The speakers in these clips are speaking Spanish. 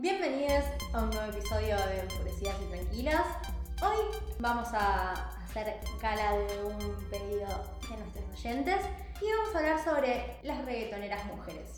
bienvenidos a un nuevo episodio de Enfurecidas y Tranquilas. Hoy vamos a hacer gala de un pedido de nuestros oyentes y vamos a hablar sobre las reggaetoneras mujeres.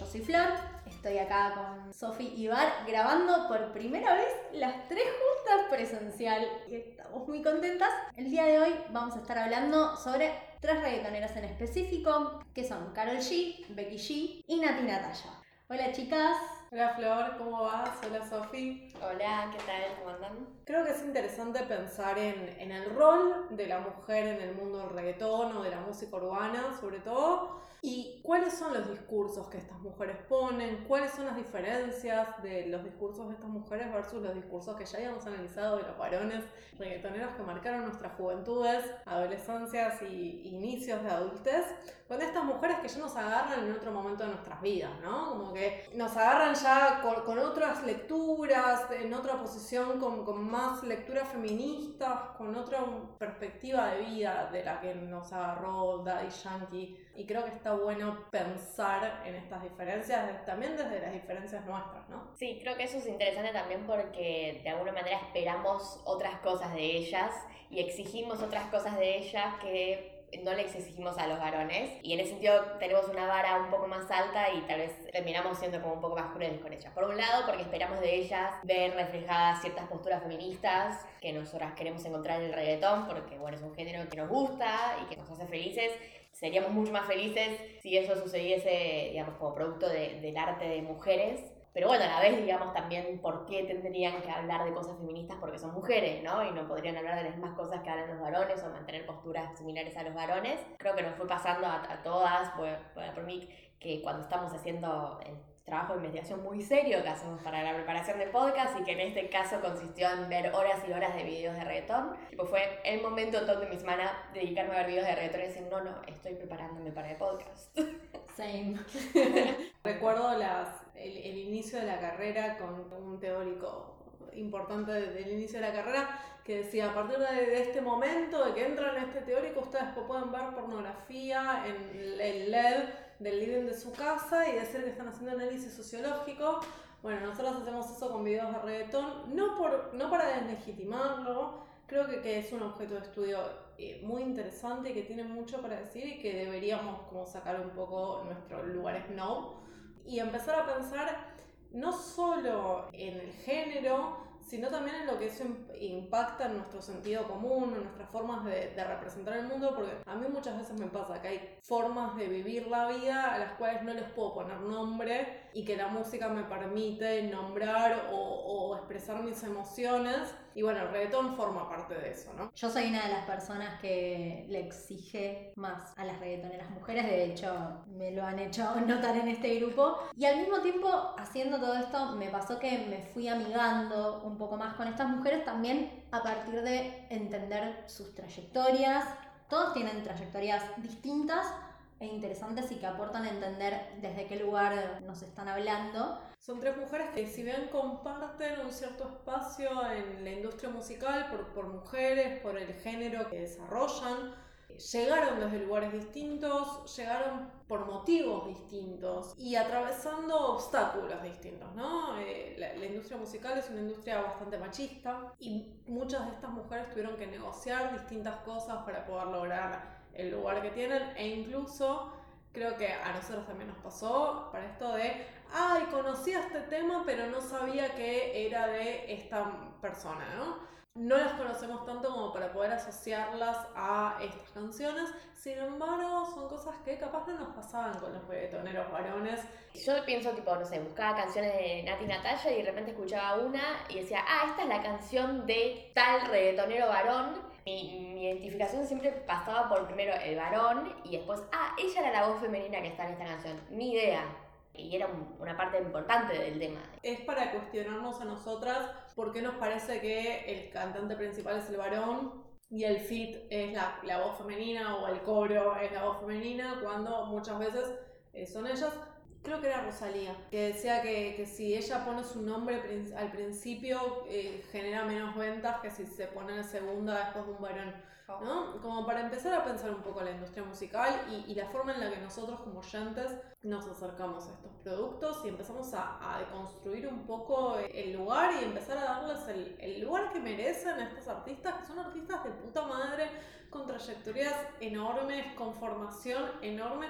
Yo soy Flor, estoy acá con Sofi y Bar grabando por primera vez las tres juntas presencial y estamos muy contentas. El día de hoy vamos a estar hablando sobre tres reggaetoneras en específico, que son Carol G, Becky G y Nati Natalia. Hola chicas. Hola Flor, ¿cómo vas? Hola Sofi. Hola, ¿qué tal? ¿Cómo andan? Creo que es interesante pensar en, en, el rol de la mujer en el mundo del reggaetón o de la música urbana, sobre todo, y cuáles son los discursos que estas mujeres ponen, cuáles son las diferencias de los discursos de estas mujeres versus los discursos que ya habíamos analizado de los varones reggaetoneros que marcaron nuestras juventudes, adolescencias y inicios de adultez, con estas mujeres que ya nos agarran en otro momento de nuestras vidas, ¿no? Como que nos agarran ya con, con otras lecturas, en otra posición, con, con más lecturas feministas, con otra perspectiva de vida de la que nos agarró Daddy Yankee. Y creo que está bueno pensar en estas diferencias, también desde las diferencias nuestras, ¿no? Sí, creo que eso es interesante también porque de alguna manera esperamos otras cosas de ellas y exigimos otras cosas de ellas que no les exigimos a los varones y en ese sentido tenemos una vara un poco más alta y tal vez terminamos siendo como un poco más crueles con ellas. Por un lado, porque esperamos de ellas ver reflejadas ciertas posturas feministas que nosotras queremos encontrar en el reggaetón porque bueno, es un género que nos gusta y que nos hace felices. Seríamos mucho más felices si eso sucediese, digamos, como producto de, del arte de mujeres pero bueno, a la vez, digamos, también por qué tendrían que hablar de cosas feministas porque son mujeres, ¿no? Y no podrían hablar de las mismas cosas que hablan los varones o mantener posturas similares a los varones. Creo que nos fue pasando a, a todas, por, por mí, que cuando estamos haciendo el trabajo de investigación muy serio que hacemos para la preparación de podcast y que en este caso consistió en ver horas y horas de videos de reggaetón. Tipo, fue el momento todo de mi semana dedicarme a ver videos de reggaetón y decir, no, no, estoy preparándome para el podcast. Same. Recuerdo las, el, el, inicio de la carrera con un teórico importante del inicio de la carrera que decía a partir de, este momento de que entran en este teórico ustedes pueden ver pornografía en el LED del living de su casa y decir que están haciendo análisis sociológico bueno nosotros hacemos eso con videos de reggaetón no, por, no para deslegitimarlo creo que, que es un objeto de estudio eh, muy interesante y que tiene mucho para decir y que deberíamos como sacar un poco nuestros lugares no y empezar a pensar no solo en el género, sino también en lo que eso impacta en nuestro sentido común, en nuestras formas de, representar el mundo, porque a mí muchas veces me pasa que hay formas de vivir la vida a las cuales no les puedo poner nombre y que la música me permite nombrar o expresar mis emociones. Y bueno, el reggaetón forma parte de eso, ¿no? Yo soy una de las personas que le exige más a las reggaetoneras mujeres, de hecho me lo han hecho notar en este grupo. Y al mismo tiempo, haciendo todo esto, me pasó que me fui amigando un poco más con estas mujeres también a partir de entender sus trayectorias. Todos tienen trayectorias distintas, e interesantes y que aportan a entender desde qué lugar nos están hablando. Son tres mujeres que si bien comparten un cierto espacio en la industria musical por, por mujeres, por el género que desarrollan, llegaron desde lugares distintos, llegaron por motivos distintos y atravesando obstáculos distintos, ¿no? Eh, la, la, industria musical es una industria bastante machista y muchas de estas mujeres tuvieron que negociar distintas cosas para poder lograr el lugar que tienen e incluso creo que a nosotros también nos pasó para esto de, ay, conocía este tema pero no sabía que era de esta persona, ¿no? No las conocemos tanto como para poder asociarlas a estas canciones, sin embargo son cosas que capaz no nos pasaban con los reggaetoneros varones. Yo pienso tipo, no sé, buscaba canciones de Nati Natalia y de repente escuchaba una y decía, ah, esta es la canción de tal reggaetonero varón mi, mi, identificación siempre pasaba por primero el varón y después, ah, ella era la voz femenina que está en esta canción. Ni idea. Y era un, una parte importante del tema. Es para cuestionarnos a nosotras por qué nos parece que el cantante principal es el varón y el fit es la, la voz femenina o el coro es la voz femenina cuando muchas veces eh, son ellas creo que era Rosalía, que decía que, que si ella pone su nombre al principio eh, genera menos ventas que si se pone en segunda después de un varón. ¿no? Como para empezar a pensar un poco la industria musical y, y la forma en la que nosotros como oyentes nos acercamos a estos productos y empezamos a, a deconstruir un poco el lugar y empezar a darles el, el lugar que merecen a estos artistas, que son artistas de puta madre, con trayectorias enormes, con formación enorme,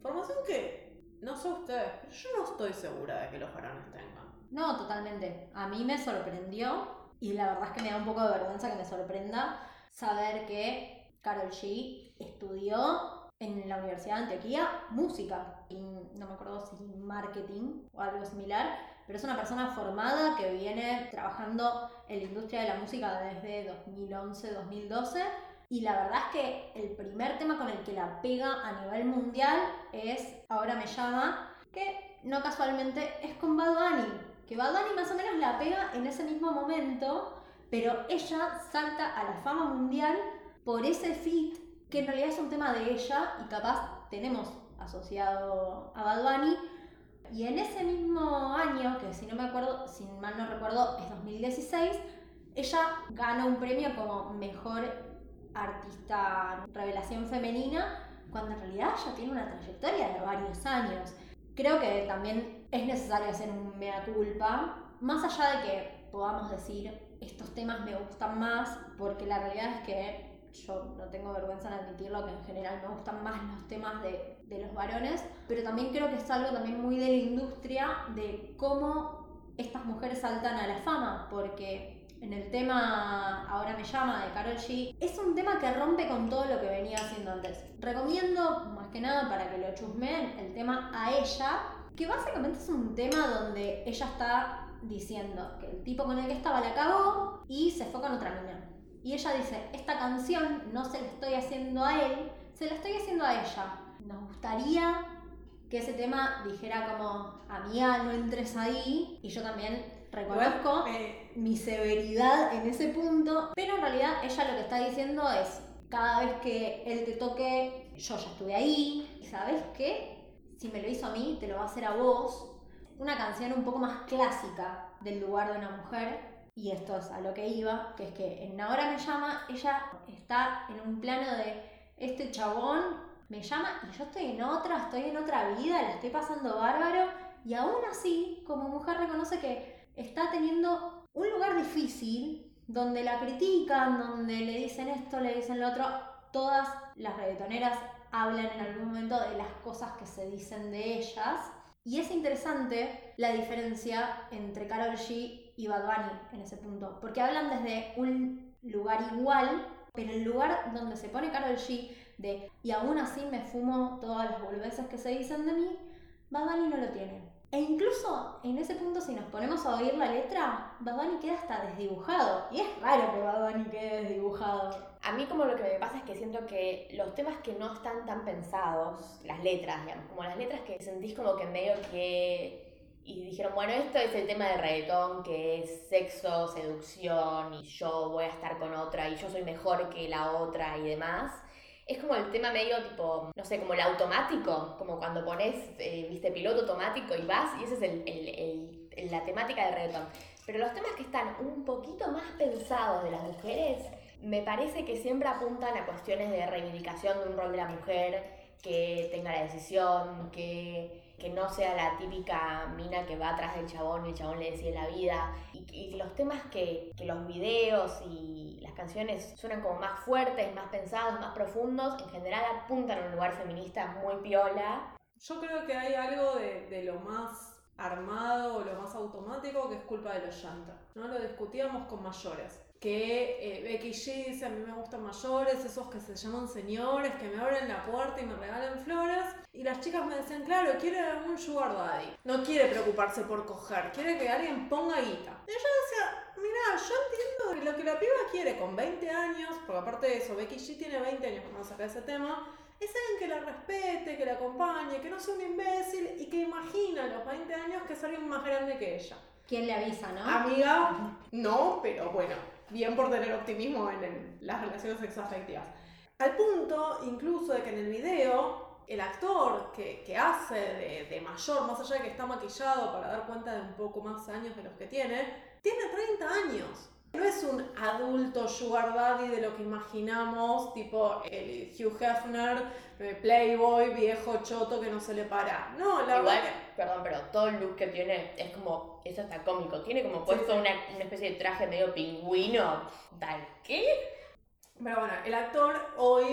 formación que no sé pero yo no estoy segura de que los varones tengan. No, totalmente. A mí me sorprendió y la verdad es que me da un poco de vergüenza que me sorprenda saber que Carol G estudió en la Universidad de Antioquia música. Y no me acuerdo si marketing o algo similar, pero es una persona formada que viene trabajando en la industria de la música desde 2011-2012. Y la verdad es que el primer tema con el que la pega a nivel mundial es Ahora me llama, que no casualmente es con Bad Bunny, que Bad Bunny más o menos la pega en ese mismo momento, pero ella salta a la fama mundial por ese feat, que en realidad es un tema de ella y capaz tenemos asociado a Bad Bunny. Y en ese mismo año, que si no me acuerdo, si mal no recuerdo, es 2016, ella gana un premio como mejor artista revelación femenina cuando en realidad ya tiene una trayectoria de varios años. Creo que también es necesario hacer un mea culpa, más allá de que podamos decir estos temas me gustan más, porque la realidad es que yo no tengo vergüenza en admitirlo, que en general me gustan más los temas de, de los varones, pero también creo que es algo también muy de la industria de cómo estas mujeres saltan a la fama, porque en el tema Ahora me llama de Carol es un tema que rompe con todo lo que venía haciendo antes. Recomiendo, más que nada para que lo chusmeen, el tema a ella, que básicamente es un tema donde ella está diciendo que el tipo con el que estaba la cagó y se fue con otra mina. Y ella dice, esta canción no se la estoy haciendo a él, se la estoy haciendo a ella. Nos gustaría que ese tema dijera como, amiga, no entres ahí. Y yo también reconozco Eh, mi severidad en ese punto, pero en realidad ella lo que está diciendo es, cada vez que él te toque, yo ya estuve ahí, y sabes qué, si me lo hizo a mí, te lo va a hacer a vos. Una canción un poco más clásica del lugar de una mujer, y esto es a lo que iba, que es que en Ahora me llama, ella está en un plano de este chabón me llama y yo estoy en otra, estoy en otra vida, la estoy pasando bárbaro, y aún así, como mujer reconoce que está teniendo un lugar difícil donde la critican, donde le dicen esto, le dicen lo otro. Todas las reggaetoneras hablan en algún momento de las cosas que se dicen de ellas. Y es interesante la diferencia entre Karol G y Bad Bunny en ese punto, porque hablan desde un lugar igual, pero el lugar donde se pone Karol G de y aún así me fumo todas las boludeces que se dicen de mí, Bad Bunny no lo tiene. E incluso en ese punto, si nos ponemos a oír la letra, Bad Bunny queda hasta desdibujado. Y es raro que Bad Bunny quede desdibujado. A mí como lo que me pasa es que siento que los temas que no están tan pensados, las letras, digamos, como las letras que sentís como que medio que... Y dijeron, bueno, esto es el tema de reggaetón, que es sexo, seducción, y yo voy a estar con otra, y yo soy mejor que la otra y demás. Es como el tema medio tipo, no sé, como el automático, como cuando pones, eh, viste, piloto automático y vas, y esa es el, el- la temática del reggaetón. Pero los temas que están un poquito más pensados de las mujeres, me parece que siempre apuntan a cuestiones de reivindicación de un rol de la mujer, que tenga la decisión, que, que no sea la típica mina que va atrás del chabón y el chabón le decide la vida. Y, los temas que, que los videos y las canciones suenan como más fuertes, más pensados, más profundos, en general apuntan a un lugar feminista muy piola. Yo creo que hay algo de lo más armado o lo más automático que es culpa de los llantas. ¿no? Lo discutíamos con mayores. Que eh, Becky G dice, a mí me gustan mayores, esos que se llaman señores, que me abren la puerta y me regalan flores. Y las chicas me decían, claro, quiere un sugar daddy. No quiere preocuparse por coger, quiere que alguien ponga guita. Y yo decía, mira, yo entiendo lo que la piba quiere con 20 años, porque aparte de eso, Becky G tiene 20 años cuando saca ese tema, es alguien que la respete, que la acompañe, que no sea un imbécil y que imagina a los 20 años que es alguien más grande que ella. ¿Quién le avisa, no? Amiga, no, pero bueno, bien por tener optimismo en las relaciones sexoafectivas. Al punto, incluso, de que en el video el actor que, que hace de, de mayor, más allá de que está maquillado para dar cuenta de un poco más años de los que tiene, tiene 30 años. No es un adulto sugar daddy de lo que imaginamos, tipo el Hugh Hefner, eh, playboy, viejo choto que no se le para. No, la Igual, verdad que- perdón, pero todo el look que tiene es como, eso está cómico, tiene como puesto sí. Una, una especie de traje medio pingüino, tal, ¿qué? Pero bueno, el actor hoy,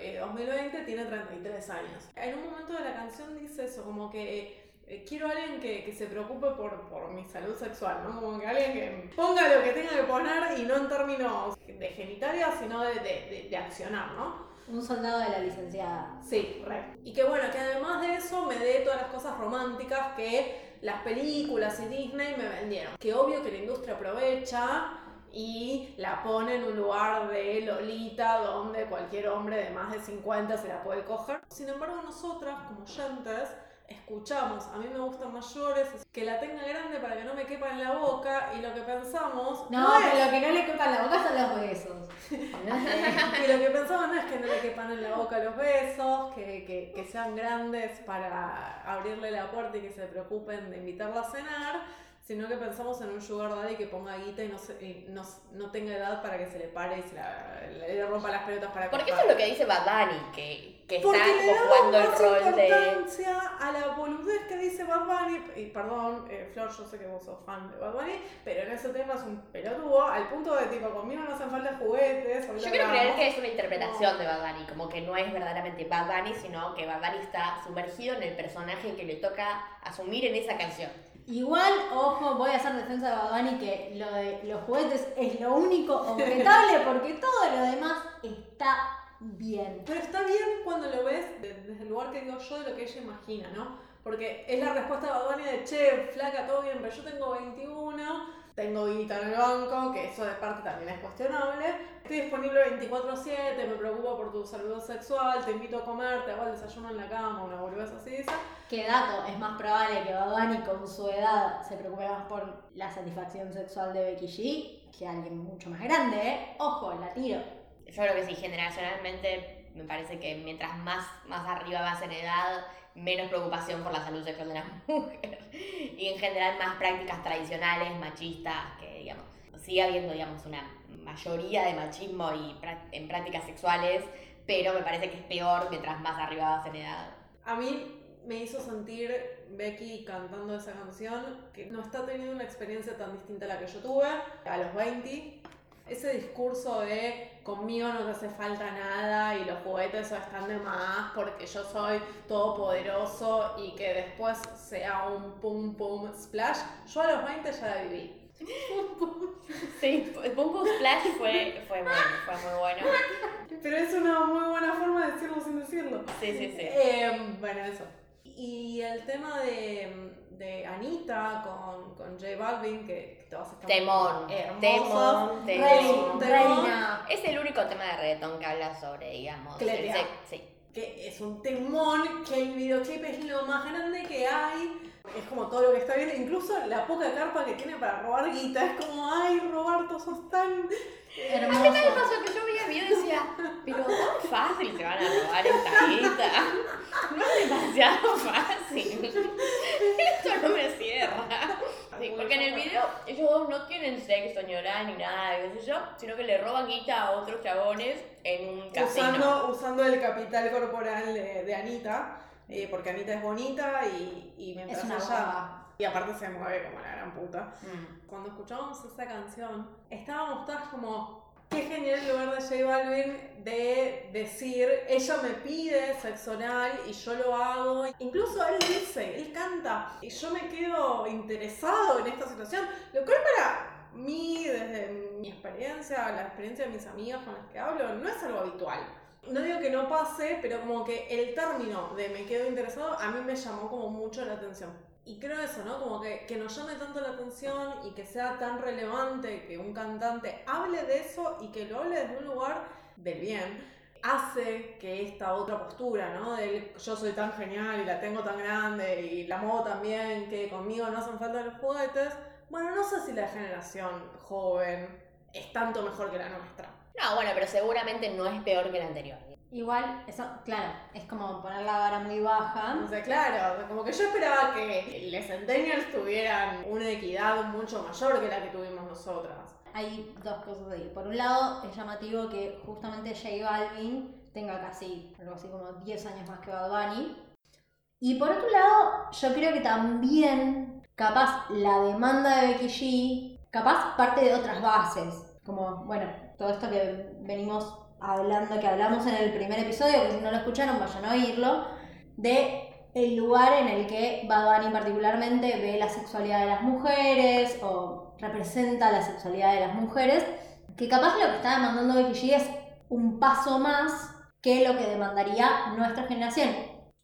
eh, 2020, tiene 33 años. En un momento de la canción dice eso, como que eh, quiero a alguien que, que se preocupe por, por mi salud sexual, ¿no? Como que alguien que ponga lo que tenga que poner y no en términos de genitalia, sino de, de- de- de accionar, ¿no? Un soldado de la licenciada. Sí, re. Y que bueno, que además de eso me dé todas las cosas románticas que las películas y Disney me vendieron. Que obvio que la industria aprovecha y la pone en un lugar de Lolita donde cualquier hombre de más de 50 se la puede coger. Sin embargo, nosotras, como oyentes, escuchamos, a mí me gustan mayores, que la tenga grande para que no me quepa en la boca y lo que pensamos No, es- pero lo que no le quepa en la boca son los besos. y lo que pensamos no es que no le quepan en la boca los besos, que, que- que sean grandes para abrirle la puerta y que se preocupen de invitarla a cenar, sino que pensamos en un sugar daddy que ponga guita y no, se- y no, no tenga edad para que se le pare y se la- le, le rompa las pelotas para Porque eso es lo que dice Bad Bunny, que, que está Porque le jugando el más rol de... importancia a la boludez que dice Bad Bunny, y perdón, eh, Flor, yo sé que vos sos fan de Bad Bunny, pero en ese tema es un pelotudo, al punto de tipo, conmigo no hacen falta juguetes. Yo quiero creer que es una interpretación de Bad Bunny, como que no es verdaderamente Bad Bunny, sino que Bad Bunny está sumergido en el personaje que le toca asumir en esa canción. Igual, ojo, voy a hacer defensa de Bad Bunny que lo de los juguetes es lo único objetable porque todo lo demás está bien. Pero está bien cuando lo ves de- desde el lugar que digo yo de lo que ella imagina, ¿no? Porque es la respuesta de Bad Bunny de, che, flaca, todo bien, pero yo tengo 21, tengo guita en el banco, que eso de parte también es cuestionable. Estoy disponible 24-7, me preocupo por tu salud sexual, te invito a comer, te hago el desayuno en la cama, una boludez así esa. ¿Qué dato? Es más probable que Bad Bunny con su edad se preocupe más por la satisfacción sexual de Becky G que alguien mucho más grande, ¿eh? Ojo, la tiro. Yo creo que sí, generacionalmente me parece que mientras más, más arriba vas en edad, menos preocupación por la salud sexual de la mujer. Y en general más prácticas tradicionales, machistas, que digamos, sigue habiendo digamos una mayoría de machismo y en prácticas sexuales, pero me parece que es peor mientras más arriba vas en edad. A mí me hizo sentir Becky cantando esa canción que no está teniendo una experiencia tan distinta a la que yo tuve a los 20. Ese discurso de conmigo no te hace falta nada y los juguetes están de más porque yo soy todopoderoso y que después sea un pum pum splash. Yo a los 20 ya la viví. Sí, Pum Pum Splash fue, fue bueno, fue muy bueno. Pero es una muy buena forma de decirlo sin decirlo. Sí, sí, sí. Eh, bueno, eso. Y el tema de, de Anita con, con J Balvin, que, que todas están Temón, temón, temón. Temón. reina. Es el único tema de reggaetón que habla sobre, digamos, el sí. Que es un temón, que el videoclip es lo más grande que hay. Es como todo lo que está bien, incluso la poca carpa que tiene para robar guita. Es como, ay, Roberto, sos tan. Hermoso. ¿Qué pasó? Que yo veía video y decía, pero tan fácil se van a robar esta guita. No es demasiado fácil. Esto no me cierra. Sí, porque en el video ellos dos no tienen sexo ni oral ni nada, qué sé yo, sino que le roban guita a otros chabones en un casino. Usando, usando el capital corporal de, de Anita, eh, porque Anita es bonita y, y mientras Es una ella. Y aparte se mueve como la gran puta. Mm. Cuando escuchábamos esa canción, estábamos todas como, qué genial el lugar de J Balvin de decir, ella me pide sexo oral y yo lo hago. Incluso él dice, él canta, y yo me quedo interesado en esta situación, lo cual para mí, desde mi experiencia, la experiencia de mis amigas con las que hablo, no es algo habitual. No digo que no pase, pero como que el término de me quedo interesado a mí me llamó como mucho la atención. Y creo eso, ¿no? Como que, que nos llame tanto la atención y que sea tan relevante que un cantante hable de eso y que lo hable desde un lugar del bien, hace que esta otra postura, ¿no? Del yo soy tan genial y la tengo tan grande y la modo también, que conmigo no hacen falta los juguetes. Bueno, no sé si la generación joven es tanto mejor que la nuestra. No, bueno, pero seguramente no es peor que el anterior. Igual, eso, claro, es como poner la vara muy baja. O sea, claro, como que yo esperaba que les Centennials tuvieran una equidad mucho mayor que la que tuvimos nosotras. Hay dos cosas ahí. Por un lado, es llamativo que justamente J Balvin tenga casi, algo así como 10 años más que Bad Bunny. Y por otro lado, yo creo que también, capaz, la demanda de Becky G, capaz parte de otras bases. Como, bueno, todo esto que venimos hablando, que hablamos en el primer episodio, que si no lo escucharon vayan a oírlo, de el lugar en el que Bad particularmente ve la sexualidad de las mujeres o representa la sexualidad de las mujeres, que capaz lo que está demandando Becky G es un paso más que lo que demandaría nuestra generación.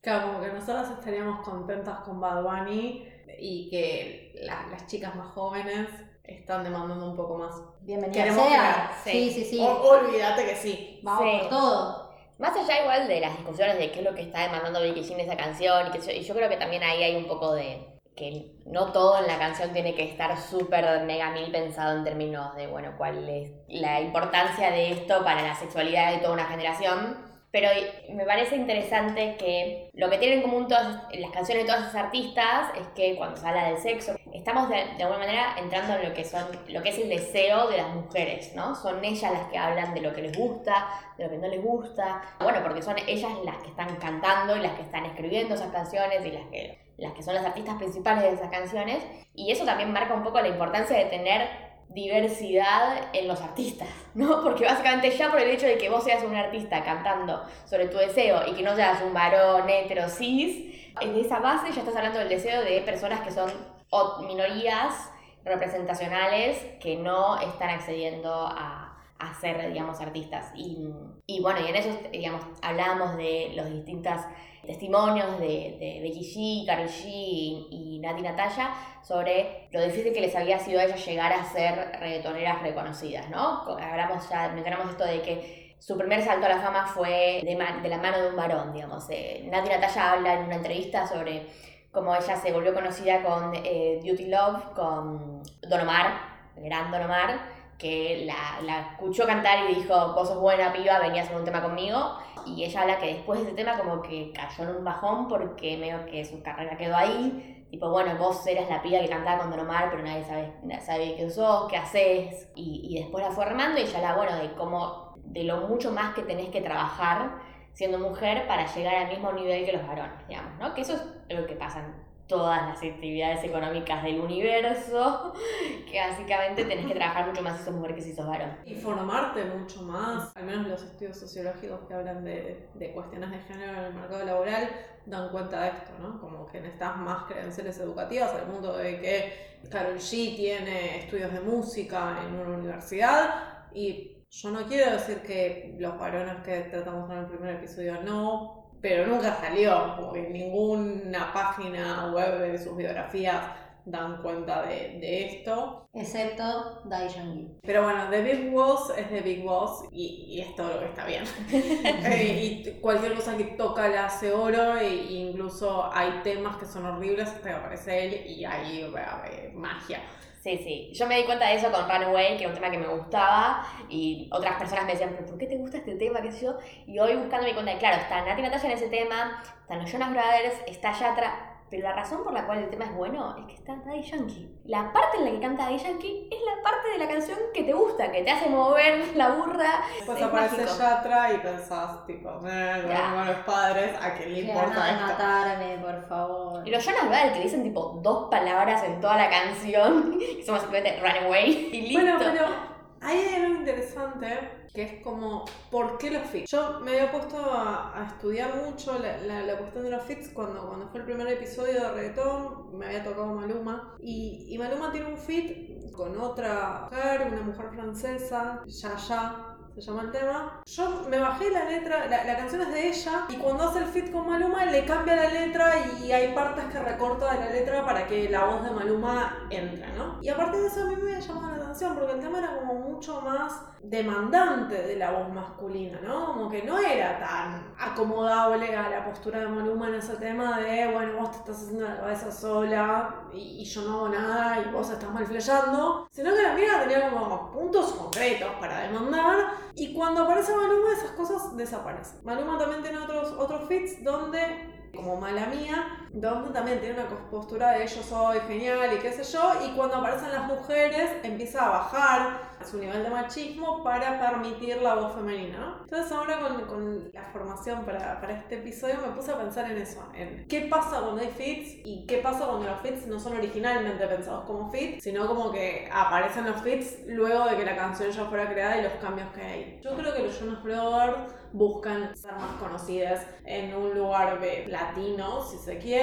Claro, como que nosotras estaríamos contentas con Bad Bunny y que la- las chicas más jóvenes están demandando un poco más. Bienvenida Queremos sea. creer, Sí, sí. sí, sí. O- olvídate que sí. Vamos Sí. por todo. Más allá igual de las discusiones de qué es lo que está demandando Becky G en esa canción, y, que yo, y yo creo que también ahí hay un poco de que no todo en la canción tiene que estar súper mega mil pensado en términos de, bueno, cuál es la importancia de esto para la sexualidad de toda una generación. Pero me parece interesante que lo que tienen en común todas las canciones de todas esas artistas es que cuando se habla del sexo, estamos de, alguna manera entrando en lo que son, lo que es el deseo de las mujeres, ¿no? Son ellas las que hablan de lo que les gusta, de lo que no les gusta. Bueno, porque son ellas las que están cantando y las que están escribiendo esas canciones y las que, las que son las artistas principales de esas canciones. Y eso también marca un poco la importancia de tener diversidad en los artistas, ¿no? Porque básicamente ya por el hecho de que vos seas un artista cantando sobre tu deseo y que no seas un varón hetero cis, en esa base ya estás hablando del deseo de personas que son o minorías representacionales que no están accediendo a, a ser, digamos, artistas. Y, y bueno, y en eso, digamos, hablábamos de los distintos testimonios de, de Becky G, Karol G y, y Nati Natalia sobre lo difícil que les había sido a ellas llegar a ser reggaetoneras reconocidas, ¿no? Hablamos ya, mencionamos esto de que su primer salto a la fama fue de la mano de un varón, digamos. Eh, Nati Natalia habla en una entrevista sobre cómo ella se volvió conocida con eh, Duty Love, con Don Omar, el gran Don Omar, que la, la escuchó cantar y dijo, vos sos buena piba, venía a hacer un tema conmigo. Y ella habla que después de ese tema como que cayó en un bajón porque medio que su carrera quedó ahí. Tipo, bueno, vos eras la piba que cantaba con Don Omar, pero nadie sabe, nadie sabe quién sos, qué haces. Y, y después la fue armando y ella habla, bueno, de cómo, de lo mucho más que tenés que trabajar siendo mujer para llegar al mismo nivel que los varones, digamos, ¿no? Que eso es lo que pasa en todas las actividades económicas del universo, que básicamente tenés que trabajar mucho más si sos mujer que si sos varón. Y formarte mucho más, al menos los estudios sociológicos que hablan de, de cuestiones de género en el mercado laboral dan cuenta de esto, ¿no? Como que necesitas más credenciales educativas al punto de que Carol G tiene estudios de música en una universidad y yo no quiero decir que los varones que tratamos en el primer episodio no, pero nunca salió, que ninguna página web de sus biografías dan cuenta de, de esto. Excepto Daddy Yankee. Pero bueno, The Big Boss es The Big Boss y, y es todo lo que está bien. Eh, y cualquier cosa que toca la hace oro e incluso hay temas que son horribles hasta que aparece él y hay eh, magia. Sí, sí. Yo me di cuenta de eso con Runaway, que era un tema que me gustaba, y otras personas me decían, ¿pero por qué te gusta este tema? ¿Qué sé yo? Y hoy buscando me di cuenta de, claro, está Nati Natalia en ese tema, están los Jonas Brothers, está Yatra, pero la razón por la cual el tema es bueno es que está Daddy Yankee. La parte en la que canta Daddy Yankee es la parte de la canción que te gusta, que te hace mover la burra. Después es aparece mágico. Yatra y pensás, tipo, eh, Ya. como los padres, ¿a quién le importa esto? matarme, por favor. Y los Jonas Brothers que dicen tipo dos palabras en toda la canción, que son básicamente Runaway, y listo. Bueno, pero hay algo interesante que es como, ¿por qué los fits? Yo me había puesto a, estudiar mucho la cuestión de los fits cuando, cuando fue el primer episodio de reggaetón, me había tocado Maluma, y, y Maluma tiene un fit con otra mujer, una mujer francesa, Yaya. Se llama el tema. Yo me bajé la letra, la, la canción es de ella, y cuando hace el fit con Maluma le cambia la letra y hay partes que recorta de la letra para que la voz de Maluma entre, ¿no? Y a de eso a mí me llamado la atención porque el tema era como mucho más demandante de la voz masculina, ¿no? Como que no era tan acomodable a la postura de Maluma en ese tema de, bueno, vos te estás haciendo la cabeza sola y, yo no hago nada y vos estás mal flayando, sino que la mina tenía como puntos concretos para demandar Y cuando aparece Maluma, esas cosas desaparecen. Maluma también tiene otros, otros fits donde como mala mía, donde también tiene una postura de yo soy genial y qué sé yo, y cuando aparecen las mujeres empieza a bajar su nivel de machismo para permitir la voz femenina. Entonces ahora con, con la formación para, para, este episodio me puse a pensar en eso, en qué pasa cuando hay fits y qué pasa cuando los fits no son originalmente pensados como fits, sino como que aparecen los fits luego de que la canción ya fuera creada y los cambios que hay. Yo creo que los Jonas Brothers buscan ser más conocidas en un lugar latino, si se quiere,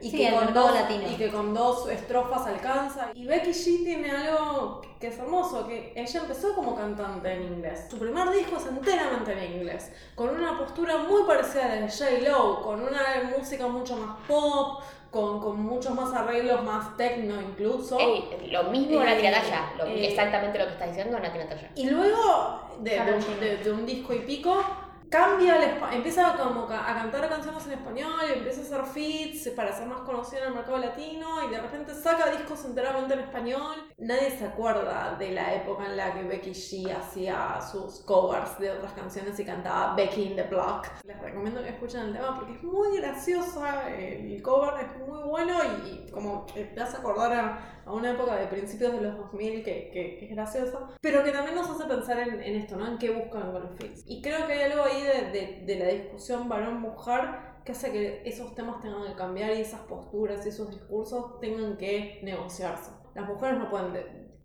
y, que con dos, y que con dos estrofas alcanza. Y Becky G tiene algo que es hermoso, que ella empezó como cantante en inglés. Su primer disco es enteramente en inglés, con una postura muy parecida a de J. con una música mucho más pop, con, con, muchos más arreglos, más techno incluso. lo mismo Nati Natalia, eh, exactamente lo que está diciendo Nati Natalia. Y luego de, de, un disco y pico, cambia el empieza como a cantar canciones en español empieza a hacer feats para ser más conocida en el mercado latino y de repente saca discos enteramente en español. Nadie se acuerda de la época en la que Becky G hacía sus covers de otras canciones y cantaba Becky in the Block. Les recomiendo que escuchen el tema porque es muy graciosa, el cover es muy bueno y, como te hace acordar a a una época de principios de los 2000 que, que, es graciosa, pero que también nos hace pensar en, en, esto, ¿no? En qué buscan con los fits. Y creo que hay algo ahí de, de, de la discusión varón-mujer que hace que esos temas tengan que cambiar y esas posturas y esos discursos tengan que negociarse. Las mujeres no pueden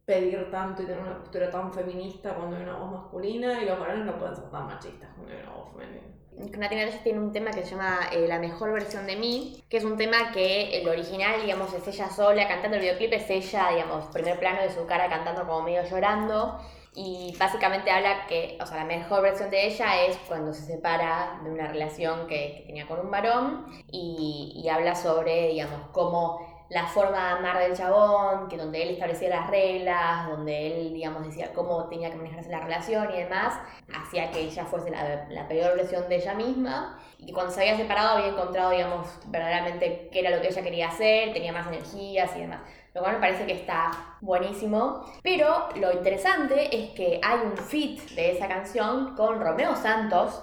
pedir tanto y tener una postura tan feminista cuando hay una voz masculina y los varones no pueden ser tan machistas cuando hay una voz femenina. Nati tiene un tema que se llama eh, La mejor versión de mí, que es un tema que el original, digamos, es ella sola cantando, el videoclip es ella, digamos, primer plano de su cara cantando como medio llorando. Y básicamente habla que, o sea, la mejor versión de ella es cuando se separa de una relación que, tenía con un varón y, y habla sobre, digamos, cómo la forma de amar del chabón, que donde él establecía las reglas, donde él, digamos, decía cómo tenía que manejarse la relación y demás, hacía que ella fuese la, peor versión de ella misma. Y cuando se había separado había encontrado, digamos, verdaderamente qué era lo que ella quería hacer, tenía más energías y demás. Lo cual me parece que está buenísimo. Pero lo interesante es que hay un fit de esa canción con Romeo Santos,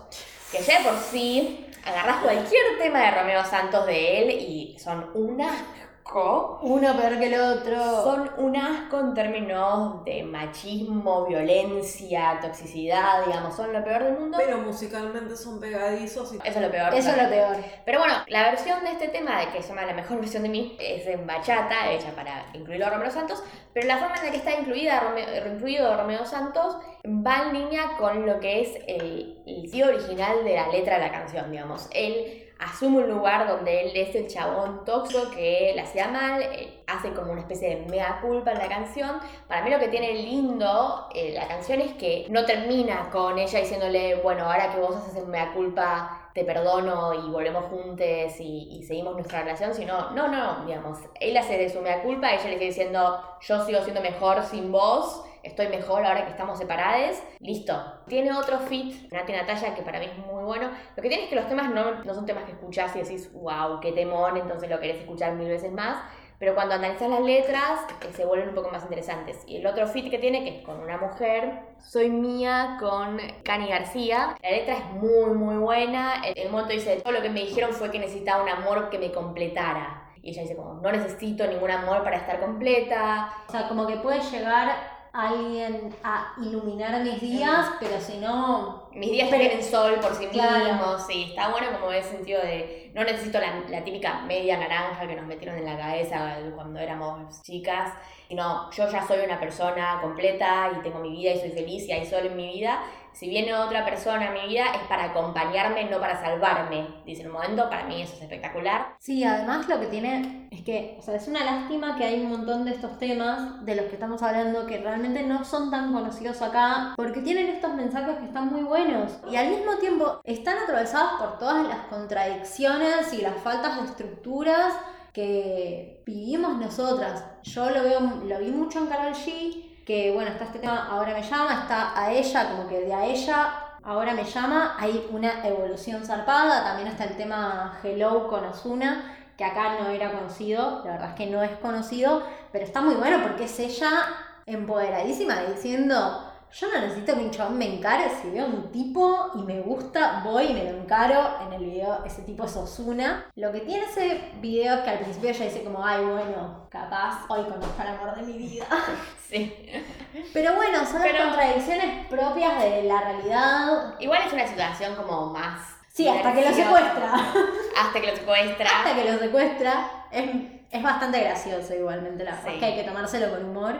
que ya por sí agarras cualquier tema de Romeo Santos de él y son una uno peor que el otro. Son un asco en términos de machismo, violencia, toxicidad, digamos, son lo peor del mundo. Pero musicalmente son pegadizos. Y... Eso es lo peor. Eso es lo peor. Pero bueno, la versión de este tema, de que se llama La mejor versión de mí, es en bachata, hecha para incluirlo a Romeo Santos, pero la forma en la que está incluida Romeo, incluido Romeo Santos va en línea con lo que es el, el tío original de la letra de la canción, digamos. Él asume un lugar donde él es el chabón tóxico que la hacía mal, hace como una especie de mea culpa en la canción. Para mí lo que tiene lindo eh, la canción es que no termina con ella diciéndole, bueno, ahora que vos haces mea culpa, te perdono y volvemos juntos y, y, seguimos nuestra relación, sino, no, no, digamos, él hace de su mea culpa, ella le sigue diciendo, yo sigo siendo mejor sin vos estoy mejor ahora que estamos separados, listo. Tiene otro fit, Nati Natalia, que para mí es muy bueno. Lo que tiene es que los temas no, no son temas que escuchás y decís, wow, qué temón, entonces lo querés escuchar mil veces más. Pero cuando analizas las letras, eh, se vuelven un poco más interesantes. Y el otro fit que tiene, que es con una mujer, Soy Mía con Cani García. La letra es muy, muy buena. En un momento dice, todo lo que me dijeron fue que necesitaba un amor que me completara. Y ella dice como, no necesito ningún amor para estar completa. O sea, como que puede llegar alguien a iluminar mis días, pero si no... Mis días tienen sol por sí mismos, sí, está bueno como ese sentido de, no necesito la, la, típica media naranja que nos metieron en la cabeza cuando éramos chicas, sino yo ya soy una persona completa y tengo mi vida y soy feliz y hay sol en mi vida, si viene otra persona a mi vida es para acompañarme, no para salvarme. Dice un momento, para mí eso es espectacular. Sí, además lo que tiene es que, o sea, es una lástima que hay un montón de estos temas de los que estamos hablando que realmente no son tan conocidos acá, porque tienen estos mensajes que están muy buenos y al mismo tiempo están atravesados por todas las contradicciones y las faltas de estructuras que vivimos nosotras. Yo lo veo, lo vi mucho en Carol G que bueno, está este tema, ahora me llama, está a ella, como que de a ella, ahora me llama, hay una evolución zarpada, también está el tema Hello con Osuna, que acá no era conocido, la verdad es que no es conocido, pero está muy bueno porque es ella empoderadísima diciendo, Yo no necesito que un chabón me encare. Si veo un tipo y me gusta, voy y me lo encaro. En el video, ese tipo es Osuna. Lo que tiene ese video es que al principio ella dice como, ay, bueno, capaz hoy conozco el amor de mi vida. Sí. Pero bueno, son Pero- las contradicciones propias de la realidad. Igual es una situación como más. Sí, hasta que lo secuestra. Hasta que lo secuestra. hasta que lo secuestra. Es, es bastante gracioso igualmente, la Sí. que hay que tomárselo con humor.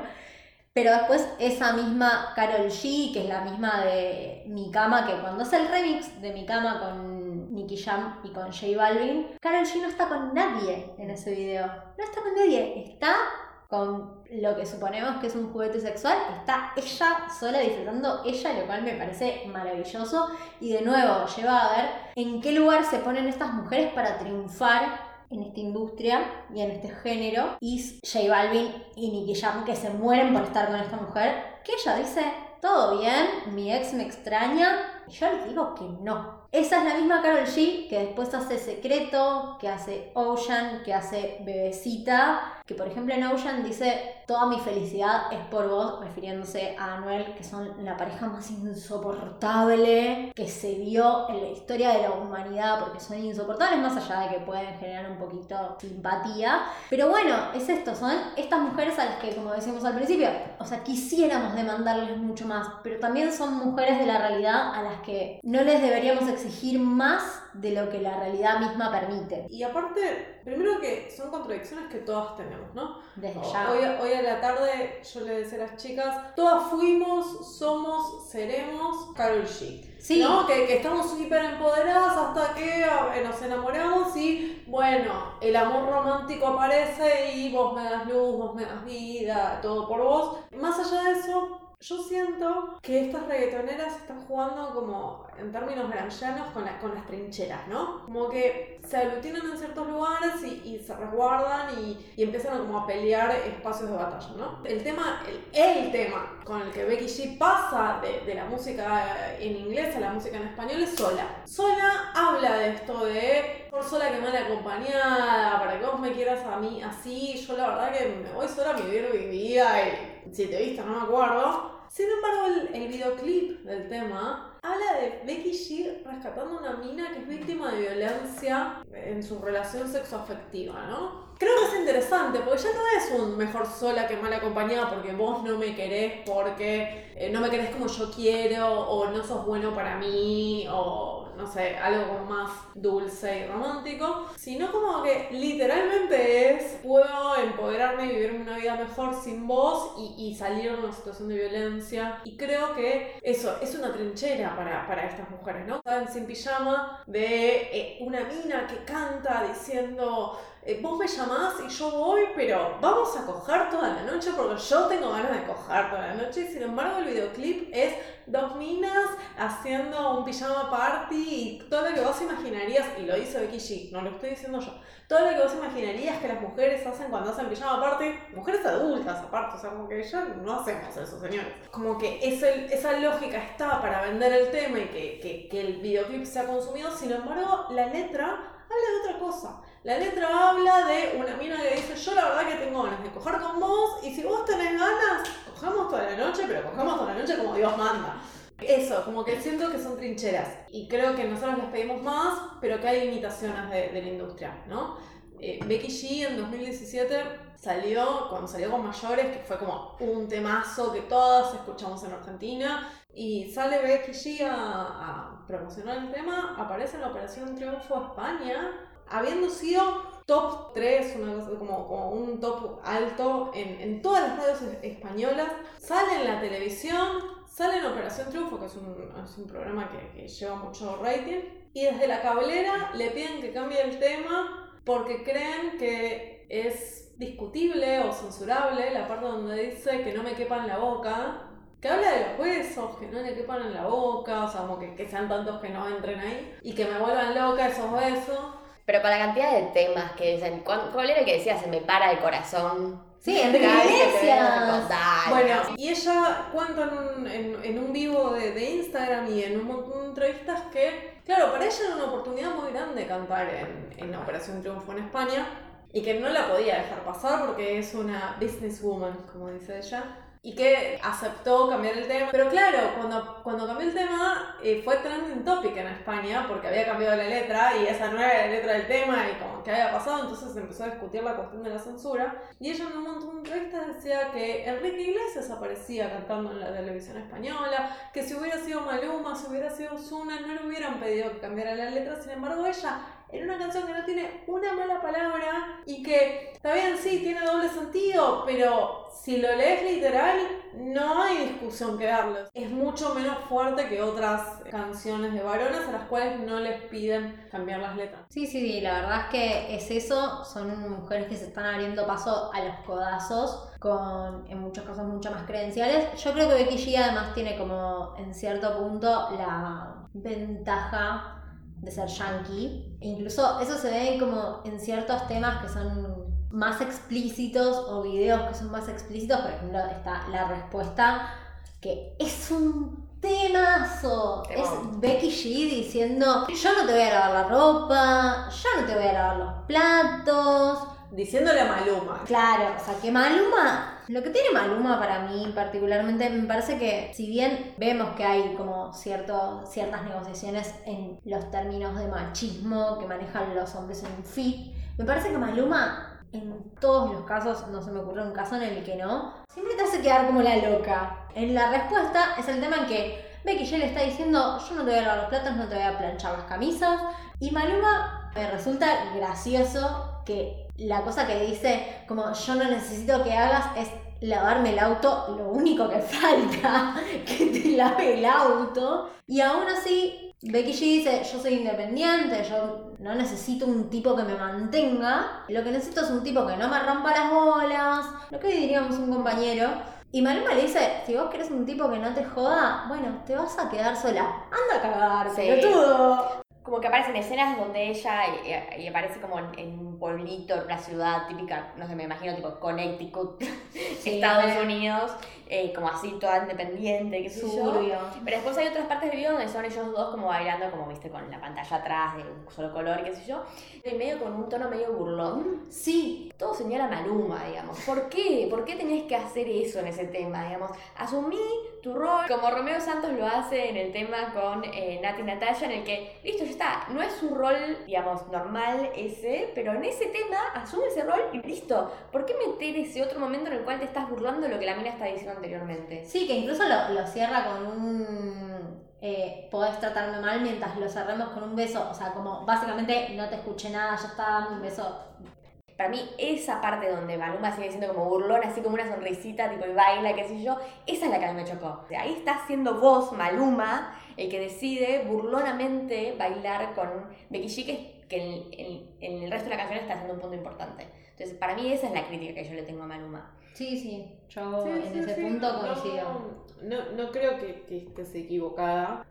Pero después esa misma Carol G, que es la misma de Mi Cama, que cuando hace el remix de Mi Cama con Nicky Jam y con J Balvin, Carol G no está con nadie en ese video. No está con nadie, está con lo que suponemos que es un juguete sexual, está ella sola disfrutando ella, lo cual me parece maravilloso. Y de nuevo, lleva a ver en qué lugar se ponen estas mujeres para triunfar en esta industria y en este género. Y J Balvin y Nicky Jam que se mueren por estar con esta mujer, que ella dice, todo bien, mi ex me extraña, y yo les digo que no. Esa es la misma Carol G que después hace Secreto, que hace Ocean, que hace Bebecita, que por ejemplo en Ocean dice, toda mi felicidad es por vos, refiriéndose a Anuel, que son la pareja más insoportable que se vio en la historia de la humanidad, porque son insoportables más allá de que pueden generar un poquito simpatía. Pero bueno, es esto, son estas mujeres a las que, como decimos al principio, o sea, quisiéramos demandarles mucho más, pero también son mujeres de la realidad a las que no les deberíamos exigir más de lo que la realidad misma permite. Y aparte, primero que son contradicciones que todas tenemos, ¿no? Desde ya. Hoy, hoy a la tarde yo le decía a las chicas, todas fuimos, somos, seremos Carol G. Sí. ¿No? Que, que estamos hiper empoderadas hasta que eh, nos enamoramos y bueno, el amor romántico aparece y vos me das luz, vos me das vida, todo por vos. Más allá de eso, yo siento que estas reggaetoneras están jugando como en términos granjanos con, la- con las trincheras, ¿no? Como que se aglutinan en ciertos lugares y, se resguardan y, y empiezan como a pelear espacios de batalla, ¿no? El tema, el, el tema con el que Becky G pasa de, de la música en inglés a la música en español es Sola. Sola habla de esto de por sola que mal acompañada, para que vos me quieras a mí así, yo la verdad que me voy sola a vivir mi vida y si te viste no me acuerdo. Sin embargo, el, el videoclip del tema habla de Becky G rescatando una mina que es víctima de violencia en su relación sexoafectiva, ¿no? Creo que es interesante, porque ya no es un mejor sola que mal acompañada porque vos no me querés, porque eh, no me querés como yo quiero, o no sos bueno para mí, o no sé, algo más dulce y romántico, sino como que literalmente es, puedo empoderarme y vivir una vida mejor sin vos y, y salir de una situación de violencia. Y creo que eso es una trinchera para, para estas mujeres, ¿no? Saben, sin pijama, de eh, una mina que canta diciendo eh, vos me llamás y yo voy, pero vamos a coger toda la noche porque yo tengo ganas de coger toda la noche. Sin embargo, el videoclip es dos minas haciendo un pijama party y todo lo que vos imaginarías, y lo dice Becky G, no lo estoy diciendo yo, todo lo que vos imaginarías que las mujeres hacen cuando hacen pijama party, mujeres adultas aparte, o sea, como que ya no hacemos eso, señores. Como que esa lógica está para vender el tema y que el videoclip sea consumido, sin embargo, la letra habla de otra cosa. La letra habla de una mina que dice, yo la verdad que tengo ganas de coger con vos y si vos tenés ganas, cojamos toda la noche, pero cojamos toda la noche como Dios manda. Eso, como que siento que son trincheras y creo que nosotros les pedimos más, pero que hay limitaciones de, de la industria, ¿no? Eh, Becky G en 2017 salió, cuando salió con Mayores, que fue como un temazo que todas escuchamos en Argentina, y sale Becky G a, a promocionar el tema, aparece en la Operación Triunfo España, habiendo sido top 3, una cosa, como, un top alto en, en todas las radios es- españolas, sale en la televisión, sale en Operación Triunfo, que es un, es un programa que, lleva mucho rating, y desde la cablera le piden que cambie el tema porque creen que es discutible o censurable la parte donde dice que no me quepa en la boca, que habla de los huesos, que no le quepan en la boca, o sea, como que, que sean tantos que no entren ahí, y que me vuelvan loca esos besos. Pero con la cantidad de temas que dicen, ¿cuál era el que decía? Se me para el corazón. Sí, Enrique Iglesias. Bueno, y ella cuenta en un, en, en un vivo de, de Instagram y en un montón de entrevistas que, claro, para ella era una oportunidad muy grande cantar en, en Operación Triunfo en España y que no la podía dejar pasar porque es una businesswoman, como dice ella. Y que aceptó cambiar el tema. Pero claro, cuando, cuando cambió el tema eh, fue trending topic en España porque había cambiado la letra y esa no era la letra del tema y como que había pasado, entonces se empezó a discutir la cuestión de la censura. Y ella en un montón de entrevistas decía que Enrique Iglesias aparecía cantando en la televisión española, que si hubiera sido Maluma, si hubiera sido Zuna, no le hubieran pedido que cambiara la letra, sin embargo ella en una canción que no tiene una mala palabra y que, está bien, sí, tiene doble sentido, pero si lo lees literal, no hay discusión que darle. Es mucho menos fuerte que otras canciones de varones a las cuales no les piden cambiar las letras. Sí, sí, sí, la verdad es que es eso, son mujeres que se están abriendo paso a los codazos con en muchos casos mucho más credenciales. Yo creo que Becky G además tiene como en cierto punto la ventaja de ser yankee. E incluso eso se ve como en ciertos temas que son más explícitos o videos que son más explícitos. Por ejemplo, está la respuesta que es un temazo. Es Becky G diciendo, yo no te voy a lavar la ropa, yo no te voy a lavar los platos. Diciéndole a Maluma. Claro, o sea que Maluma lo que tiene Maluma para mí particularmente, me parece que si bien vemos que hay como cierto, ciertas negociaciones en los términos de machismo que manejan los hombres en un fit, me parece que Maluma en todos los casos, no se me ocurre un caso en el que no, siempre te hace quedar como la loca. En la respuesta es el tema en que Becky ya le está diciendo, yo no te voy a lavar los platos, no te voy a planchar las camisas. Y Maluma me resulta gracioso que la cosa que dice, como yo no necesito que hagas, es lavarme el auto, lo único que falta, que te lave el auto. Y aún así, Becky G dice, yo soy independiente, yo no necesito un tipo que me mantenga, lo que necesito es un tipo que no me rompa las bolas, lo que diríamos un compañero. Y Maluma le dice, si vos querés un tipo que no te joda, bueno, te vas a quedar sola. Anda a cagar, sí. Como que aparecen escenas donde ella y, aparece como en, un pueblito, en una ciudad típica, no sé, me imagino tipo Connecticut, Estados Unidos, eh, como así toda independiente, qué sé yo. Pero después hay otras partes del video donde son ellos dos como bailando, como viste, con la pantalla atrás de un solo color, qué sé yo. Y medio con un tono medio burlón. Sí, todo señala Maluma, digamos. ¿Por qué? ¿Por qué tenés que hacer eso en ese tema, digamos? Asumí tu rol, como Romeo Santos lo hace en el tema con eh, Nati Natalia, en el que, listo, ya está, no es un rol, digamos, normal ese, pero en ese tema asume ese rol y listo. ¿Por qué meter ese otro momento en el cual te estás burlando de lo que la mina está diciendo anteriormente. Sí, que incluso lo, cierra con un... Eh, podés tratarme mal mientras lo cerremos con un beso. O sea, como básicamente no te escuché nada, yo estaba dando un beso para mí esa parte donde Maluma sigue siendo como burlón, así como una sonrisita, tipo y baila, qué sé yo, esa es la que a mí me chocó. ahí está siendo vos, Maluma, el que decide burlonamente bailar con Becky G, que, en, el resto de la canción está haciendo un punto importante. Entonces, para mí esa es la crítica que yo le tengo a Maluma. Sí, sí, yo en ese punto coincido. No, no, creo que, que, estés equivocada.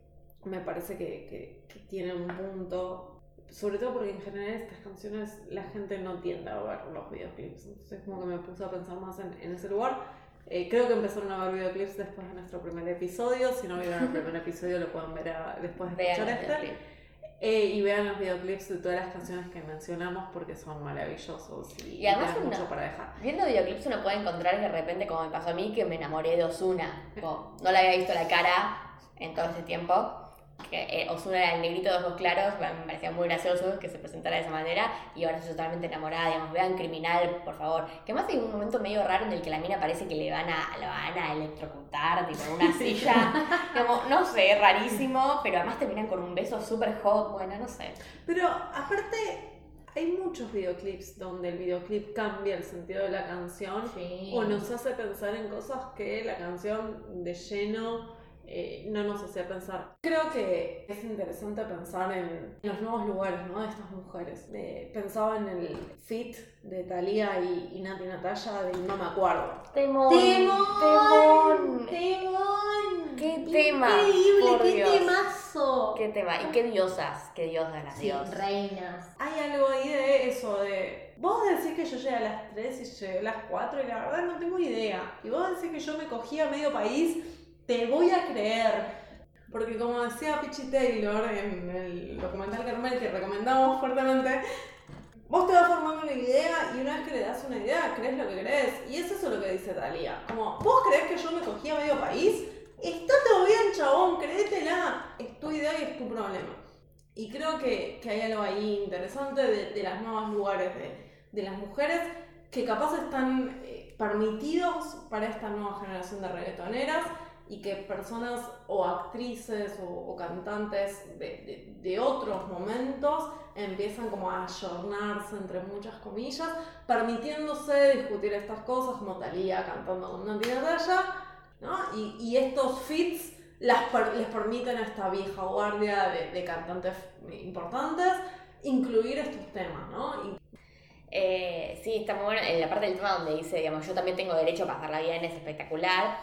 Me parece que, que, tiene un punto. Sobre todo porque en general estas canciones la gente no tiende a ver los videoclips. Entonces, como que me puse a pensar más en, en ese lugar. Eh, creo que empezaron a ver videoclips después de nuestro primer episodio. Si no vieron el primer episodio, lo pueden ver después de escuchar este. Eh, y vean los videoclips de todas las canciones que mencionamos porque son maravillosos y, además mucho para dejar. Viendo videoclips uno puede encontrar de repente, como me pasó a mí, que me enamoré de Osuna. no le había visto la cara en todo ese tiempo que eh, Osuna era el negrito de ojos claros, me parecía muy gracioso que se presentara de esa manera y ahora estoy totalmente enamorada, digamos, vean Criminal, por favor. Que más hay un momento medio raro en el que la mina parece que le van a, van a electrocutar, tipo una silla, como, no sé, rarísimo, pero además terminan con un beso súper hot, bueno, no sé. Pero aparte... Hay muchos videoclips donde el videoclip cambia el sentido de la canción o nos hace pensar en cosas que la canción de lleno eh, no nos hacía pensar. Creo que es interesante pensar en los nuevos lugares ¿no? de estas mujeres. pensaba en el fit de Thalía y, y Nati Natalia de No me acuerdo. Temón, temón, temón. Qué tema. Increíble, qué temazo. Qué tema. Y qué diosas, qué diosas las sí, reinas. Hay algo ahí de eso, de Vos decís que yo llegué a las 3 y llegué a las 4 y la verdad no tengo idea. Y vos decís que yo me cogí a medio país te voy a creer. Porque como decía Pichi Taylor en el documental Carmel que recomendamos fuertemente, vos te vas formando una idea y una vez que le das una idea, crees lo que crees. Y es eso lo que dice Talía. Como, ¿vos crees que yo me cogí a medio país? Está todo bien, chabón, créetela. Es tu idea y es tu problema. Y creo que, que hay algo ahí interesante de, de los nuevos lugares de, de, las mujeres que capaz están eh, permitidos para esta nueva generación de reggaetoneras y que personas o actrices o, cantantes de, de, otros momentos empiezan como a ayornarse entre muchas comillas, permitiéndose discutir estas cosas como Talía cantando con Nati Natalia, ¿no? Y, y estos fits las, les permiten a esta vieja guardia de, de, cantantes importantes incluir estos temas, ¿no? Eh, sí, está muy bueno. En la parte del tema donde dice, digamos, yo también tengo derecho a pasarla bien, es espectacular.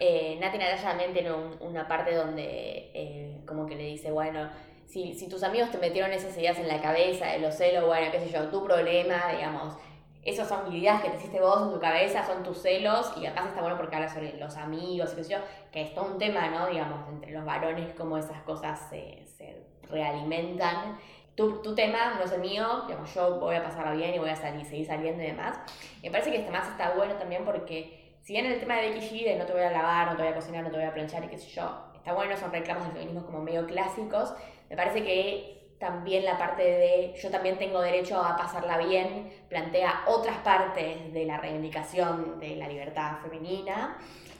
Eh, Nati Natalia también tiene un, una parte donde eh, como que le dice, bueno, si, si tus amigos te metieron esas ideas en la cabeza de los celos, bueno, qué sé yo, tu problema, digamos, esas son ideas que te hiciste vos en tu cabeza, son tus celos, y acá está bueno porque habla sobre los amigos, qué sé yo, que es todo un tema, ¿no? Digamos, entre los varones, cómo esas cosas se, se realimentan. Tu, tu, tema no es el mío, digamos, yo voy a pasarla bien y voy a salir, seguir saliendo y demás. Me parece que este más está bueno también porque si bien el tema de Becky G, de no te voy a lavar, no te voy a cocinar, no te voy a planchar y qué sé yo, está bueno, son reclamos del feminismo como medio clásicos, me parece que también la parte de yo también tengo derecho a pasarla bien plantea otras partes de la reivindicación de la libertad femenina,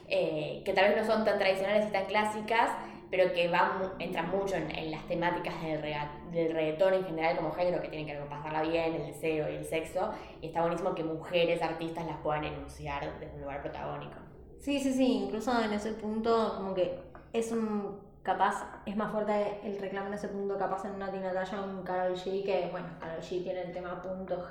eh, que tal vez no son tan tradicionales y tan clásicas, pero que van, entran mucho en, en las temáticas del, rega, del reggaetón en general como género, que tienen que ver con pasarla bien, el deseo y el sexo, y está buenísimo que mujeres artistas las puedan enunciar desde un lugar protagónico. Sí, sí, sí, incluso en ese punto como que es un, capaz, es más fuerte el reclamo en ese punto capaz en una Tina Natalia un Karol G, que bueno, Karol G tiene el tema punto G,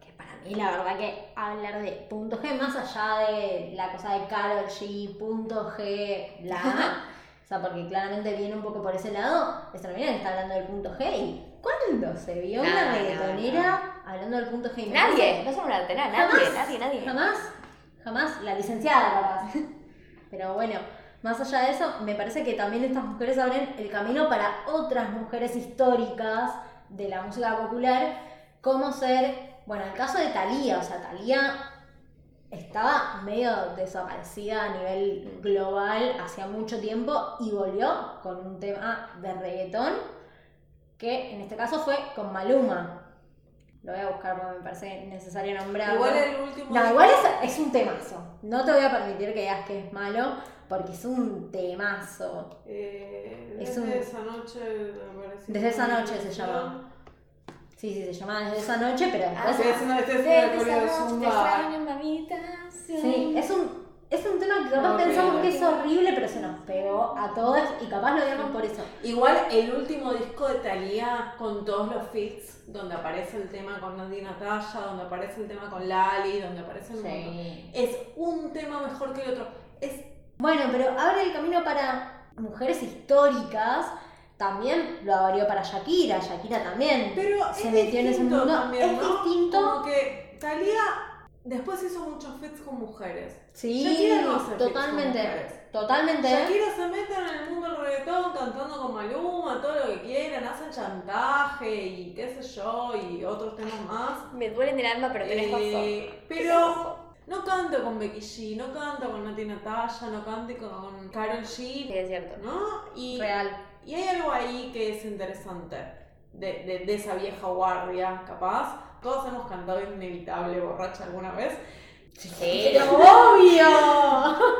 que para mí la verdad que hablar de punto G, más allá de la cosa de Karol G, punto G, bla... Sea, porque claramente viene un poco por ese lado, esta mina está hablando del punto G ¿cuándo se vio No, una no, reggaetonera hablando del punto G? Nadie, no es una lateral, nadie, nadie, nadie. Jamás, jamás, la licenciada capaz. Pero bueno, más allá de eso, me parece que también estas mujeres abren el camino para otras mujeres históricas de la música popular, como ser, bueno, el caso de Thalía, o sea, Thalía estaba medio desaparecida a nivel global hacía mucho tiempo y volvió con un tema de reggaetón que en este caso fue con Maluma. Lo voy a buscar porque me parece necesario nombrarlo. Igual el último. No, igual es, es un temazo. No te voy a permitir que digas que es malo porque es un temazo. Eh, Es desde un- esa noche Desde esa noche se llama. Sí, sí, se llamaba desde esa noche, pero Ah, después. Sí, es una, es una. Sí, es un, es un tema que capaz Horrible. pensamos que es horrible, pero se nos pegó a todas y capaz lo odiamos por eso. Igual el último disco de Thalía con todos los feats, donde aparece el tema con Nati Natalia, donde aparece el tema con Lali, donde aparece el mundo. Es un tema mejor que el otro. Es Bueno, pero abre el camino para mujeres históricas. También lo abrió para Shakira. Shakira también Pero se metió en ese mundo. también, es ¿no? distinto. Como que Thalía después hizo muchos feats con mujeres. Sí, Shakira no hace con totalmente. mujeres. Totalmente. Shakira se mete en el mundo del reggaetón cantando con Maluma, todo lo que quieran, hacen chantaje y qué sé yo, y otros temas más. Me duelen el alma, pero tenés Eh, razón. pero no canto con Becky G, no canto con Nati Natalia, no canto con Karol Sí, G, es cierto. ¿no? Y, Real. Y hay algo ahí que es interesante de, de, de esa vieja guardia, capaz. Todos hemos cantado Inevitable borracha alguna vez. Sí. Pero obvio.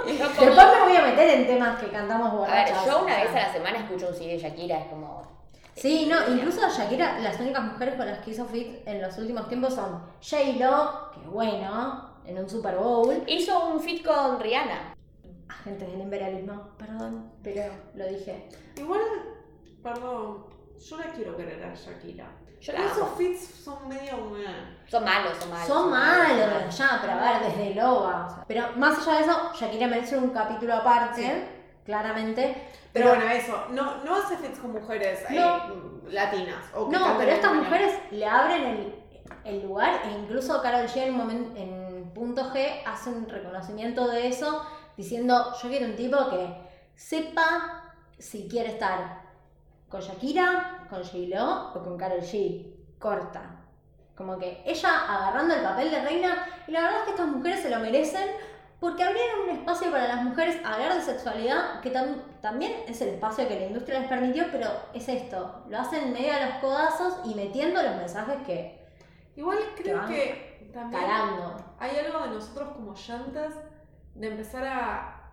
Yo Después me voy a meter en temas que cantamos A ver, borrachas. yo una vez a la semana escucho un CD de Shakira, es como... Sí, no, incluso Shakira, las únicas mujeres con las que hizo fit en los últimos tiempos son J-Lo, que bueno, en un Super Bowl. Hizo un fit con Rihanna. Agentes del imperialismo, perdón, pero lo dije. Igual, perdón, yo la quiero querer a Shakira. Yo la esos amo. fits son medio... Son malos, son malos. Son malos, ya, pero a ver, desde Loba. Pero más allá de eso, Shakira merece un capítulo aparte, claramente. Pero bueno, eso, no, no hace fits con mujeres eh, latinas. O que No, pero estas mujeres le abren el, el lugar e incluso Carol G en, un momento, en punto G hace un reconocimiento de eso diciendo yo quiero un tipo que sepa si quiere estar con Shakira, con J-Lo o con Carol G. Corta. Como que ella agarrando el papel de reina, y la verdad es que estas mujeres se lo merecen porque abrieron un espacio para las mujeres a hablar de sexualidad, que tam- también es el espacio que la industria les permitió, pero es esto, lo hacen medio a los codazos y metiendo los mensajes que Igual creo van que también calando. hay algo de nosotros como oyentes de empezar a,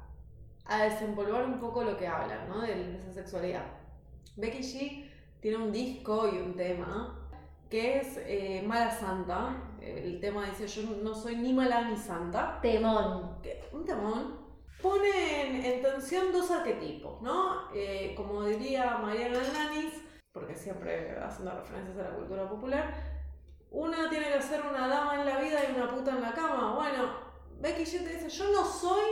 a desempolvar un poco lo que hablan, ¿no? De, de esa sexualidad. Becky G tiene un disco y un tema que es eh, Mala Santa. El tema dice yo no soy ni mala ni santa. Temón. un temón, pone en, en tensión dos arquetipos, ¿no? Eh, como diría Mariana Lanis, porque siempre haciendo referencias a la cultura popular, una tiene que ser una dama en la vida y una puta en la cama. Bueno, Becky G te dice, yo no soy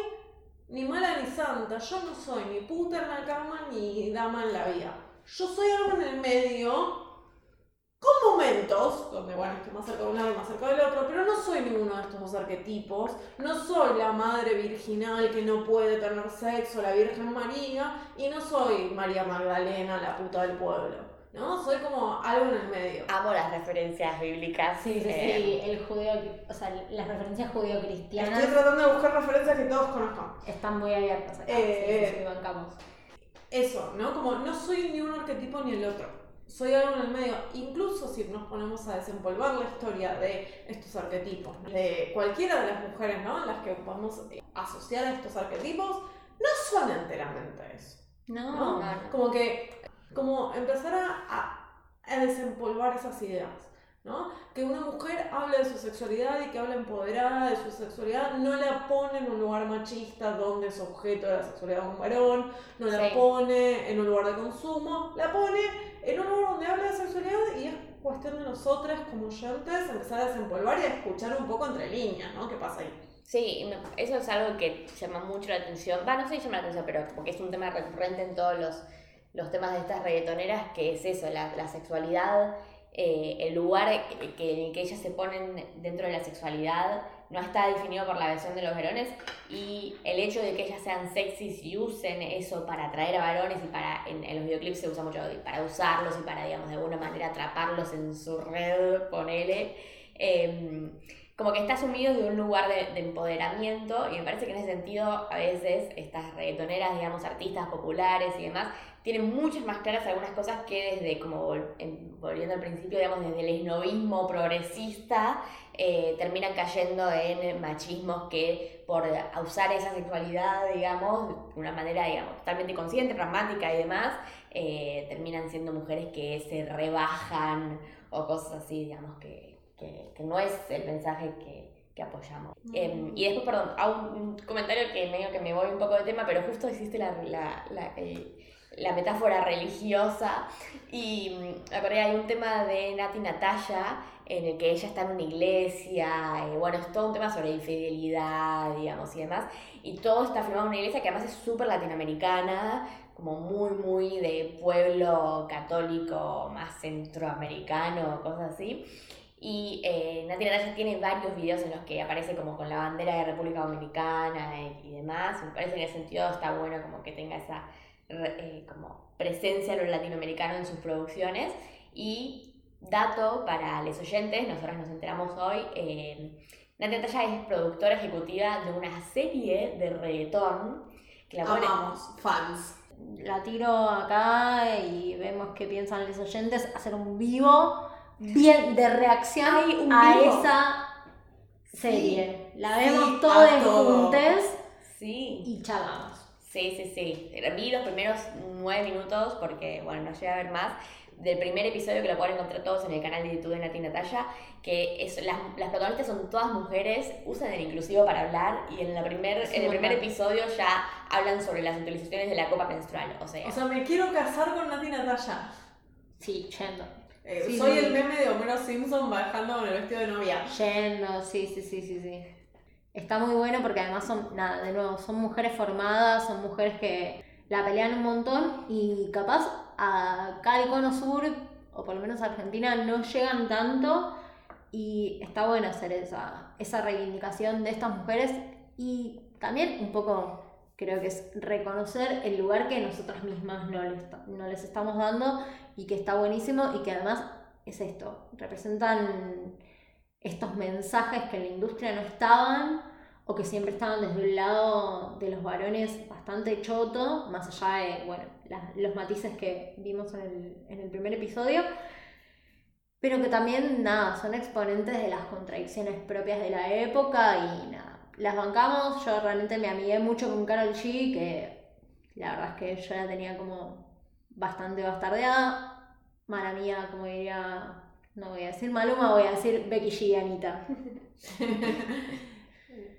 ni mala ni santa, yo no soy ni puta en la cama ni dama en la vida. Yo soy algo en el medio, con momentos, donde bueno, estoy más cerca de un lado y más cerca del otro, pero no soy ninguno de estos dos arquetipos. No soy la madre virginal que no puede tener sexo, la Virgen María, y no soy María Magdalena, la puta del pueblo. ¿No? Soy como algo en el medio. Amo las referencias bíblicas. Sí, sí, eh, sí, el judeo, o sea, las referencias judeo-cristianas Estoy tratando de buscar referencias que todos conozcamos. están muy abiertas acá. Eh, sí, sí, sí, bancamos. Eso, ¿no? Como no soy ni un arquetipo ni el otro. Soy algo en el medio. Incluso si nos ponemos a desempolvar la historia de estos arquetipos, ¿no? de cualquiera de las mujeres, ¿no? Las que podemos eh, asociar a estos arquetipos, no son enteramente eso. No, ¿no? no, no. Como que, como empezar a, a- a desempolvar esas ideas, ¿no? Que una mujer hable de su sexualidad y que hable empoderada de su sexualidad, no la pone en un lugar machista donde es objeto de la sexualidad de un varón, no la Sí. pone en un lugar de consumo, la pone en un lugar donde habla de sexualidad y es cuestión de nosotras como oyentes empezar a desempolvar y a escuchar un poco entre líneas, ¿no? ¿Qué pasa ahí? Sí, eso es algo que llama mucho la atención. Va, no sé si llama la atención, pero como que es un tema recurrente en todos los, los temas de estas reggaetoneras, que es eso, la, la sexualidad, eh, el lugar que, en que ellas se ponen dentro de la sexualidad no está definido por la versión de los varones y el hecho de que ellas sean sexys y usen eso para atraer a varones y para, en, los videoclips se usa mucho para usarlos y para, digamos, de alguna manera atraparlos en su red, ponele. em, como que está asumido de un lugar de, de empoderamiento y me parece que en ese sentido a veces estas reggaetoneras, digamos, artistas populares y demás, tienen muchas más claras algunas cosas que desde, como vol- en- volviendo al principio, digamos, desde el esnovismo progresista, eh, terminan cayendo en machismos que por usar esa sexualidad, digamos, de una manera, digamos, totalmente consciente, pragmática y demás, eh, terminan siendo mujeres que se rebajan o cosas así, digamos, que, que, que no es el mensaje que, que apoyamos. Eh, y después, perdón, a un, un comentario que medio que me voy un poco de tema, pero justo hiciste la, la, la, el- la metáfora religiosa y mm, me acordé, hay un tema de Nati Natalia en el que ella está en una iglesia, bueno, es todo un tema sobre infidelidad, digamos, y demás, y todo está filmado en una iglesia que además es súper latinoamericana, como muy, muy de pueblo católico más centroamericano, cosas así. Y eh, Nati Natalia tiene varios videos en los que aparece como con la bandera de República Dominicana y, y demás. Me parece que en ese sentido está bueno como que tenga esa eh, como presencia de lo latinoamericano en sus producciones. Y dato para los oyentes, nosotras nos enteramos hoy, eh, Nati Natalia es productora ejecutiva de una serie de reggaetón que la pone- Amamos, fans. La tiro acá y vemos qué piensan los oyentes. Hacer un vivo bien de reacción un a vivo. esa serie. La Sí, vemos a todos todo. juntos Sí. y charlamos. Sí, sí, sí. Vi los primeros nueve minutos porque, bueno, no llegué a ver más. Del primer episodio que lo pueden encontrar todos en el canal de YouTube de Nati Natalia, que es, las, las protagonistas son todas mujeres, usan el inclusivo para hablar y en, la primer, Sí, en el primer episodio ya hablan sobre las utilizaciones de la copa menstrual. O sea, O sea, me quiero casar con Nati Natalia. Sí, yendo. Eh, Sí, soy sí. el meme de Homero Simpson bajando con el vestido de novia. Yendo, sí, sí, sí, sí, sí. Está muy bueno porque además son, nada, de nuevo, son mujeres formadas, son mujeres que la pelean un montón y capaz acá al cono sur, o por lo menos a Argentina, no llegan tanto y está bueno hacer esa, esa reivindicación de estas mujeres y también un poco creo que es reconocer el lugar que nosotras mismas no les, no les estamos dando y que está buenísimo y que además es esto, representan estos mensajes que en la industria no estaban o que siempre estaban desde un lado de los varones bastante choto, más allá de, bueno, los matices que vimos en el, en el primer episodio, pero que también, nada, son exponentes de las contradicciones propias de la época y nada, las bancamos, yo realmente me amigué mucho con Carol G, que la verdad es que yo la tenía como bastante bastardeada, mala mía, como diría, no voy a decir Maluma, voy a decir Becky G Anita.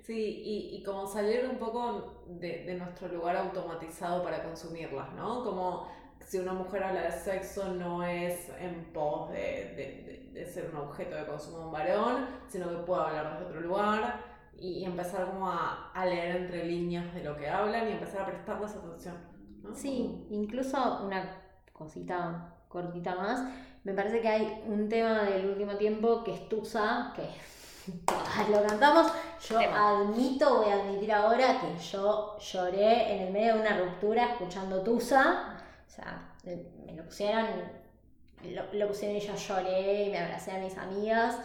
Sí, y, y como salir un poco de, de, nuestro lugar automatizado para consumirlas, ¿no? Como si una mujer habla de sexo no es en pos de, de, de ser un objeto de consumo de un varón, sino que puede hablar desde otro lugar y, empezar como a, a, leer entre líneas de lo que hablan y empezar a prestarles atención. ¿no? Sí, incluso una cosita cortita más, me parece que hay un tema del último tiempo que es Tusa, lo cantamos. Yo admito, voy a admitir ahora que yo lloré en el medio de una ruptura escuchando Tusa. O sea, me lo pusieron, lo, pusieron y yo lloré y me abracé a mis amigas.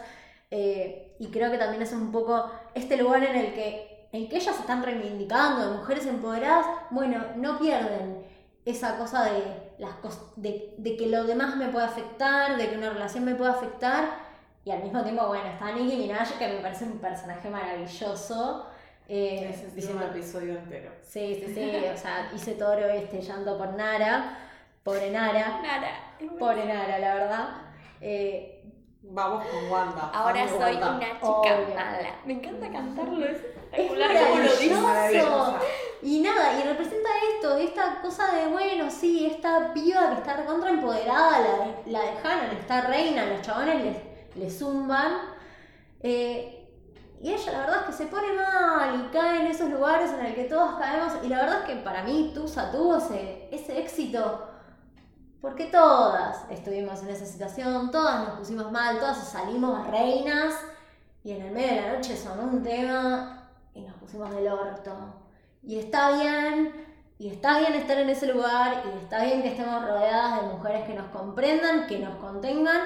Eh, y creo que también es un poco este lugar en el que, en que ellas se están reivindicando de mujeres empoderadas. Bueno, no pierden esa cosa de, las de, de que lo demás me puede afectar, de que una relación me puede afectar y al mismo tiempo, bueno, está Nicki Minaj, que me parece un personaje maravilloso. Eh, es un episodio entero. Sí, sí, sí. o sea, hice todo este llanto por Nara. Pobre Nara. Nara. Pobre Nara, la verdad. Eh, Vamos con Wanda. Ahora soy una chica mala. Me encanta cantarlo, es espectacular como lo dice. Y nada, y representa esto, esta cosa de, bueno, sí, esta piba que está recontra empoderada, la, la dejaron, esta reina, los chabones les le zumban. Eh, y ella la verdad es que se pone mal y cae en esos lugares en el que todos caemos. Y la verdad es que para mí Tusa tuvo ese, ese éxito porque todas estuvimos en esa situación, todas nos pusimos mal, todas salimos reinas y en el medio de la noche sonó un tema y nos pusimos del orto. Y está bien, y está bien estar en ese lugar, y está bien que estemos rodeadas de mujeres que nos comprendan, que nos contengan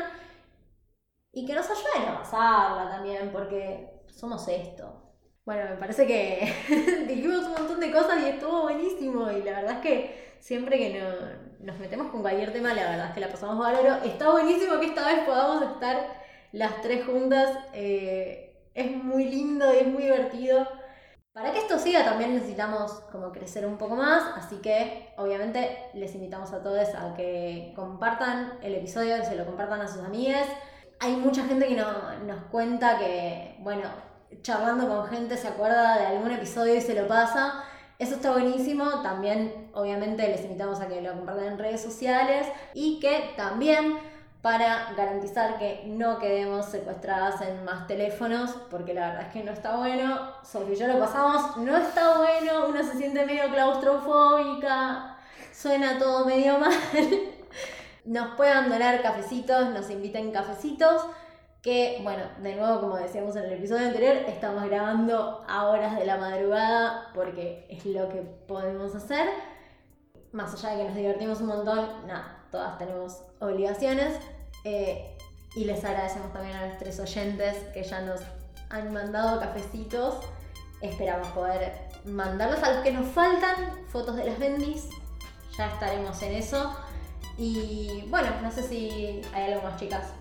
y que nos ayuden a pasarla también, porque somos esto. Bueno, me parece que dijimos un montón de cosas y estuvo buenísimo. Y la verdad es que siempre que nos metemos con cualquier tema, la verdad es que la pasamos bárbaro. Está buenísimo que esta vez podamos estar las tres juntas. Eh, es muy lindo y es muy divertido. Para que esto siga también necesitamos como crecer un poco más, así que obviamente les invitamos a todos a que compartan el episodio, que se lo compartan a sus amigas hay mucha gente que nos cuenta que, bueno, charlando con gente se acuerda de algún episodio y se lo pasa. Eso está buenísimo. También, obviamente, les invitamos a que lo compartan en redes sociales y que también para garantizar que no quedemos secuestradas en más teléfonos, porque la verdad es que no está bueno. Sofía y yo lo pasamos, no está bueno, uno se siente medio claustrofóbica, suena todo medio mal nos puedan donar cafecitos, nos inviten cafecitos. Que, bueno, de nuevo, como decíamos en el episodio anterior, estamos grabando a horas de la madrugada porque es lo que podemos hacer. Más allá de que nos divertimos un montón, nada, todas tenemos obligaciones. Eh, y les agradecemos también a nuestros oyentes que ya nos han mandado cafecitos. Esperamos poder mandarlos a los que nos faltan, fotos de las bendis. Ya estaremos en eso. Y bueno, no sé si hay algo más, chicas.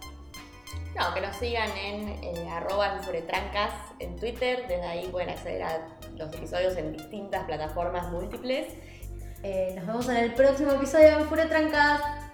No, que nos sigan en eh, arroba enfuretrancas en Twitter. Desde ahí pueden acceder a los episodios en distintas plataformas múltiples. Eh, nos vemos en el próximo episodio de Enfuretrancas.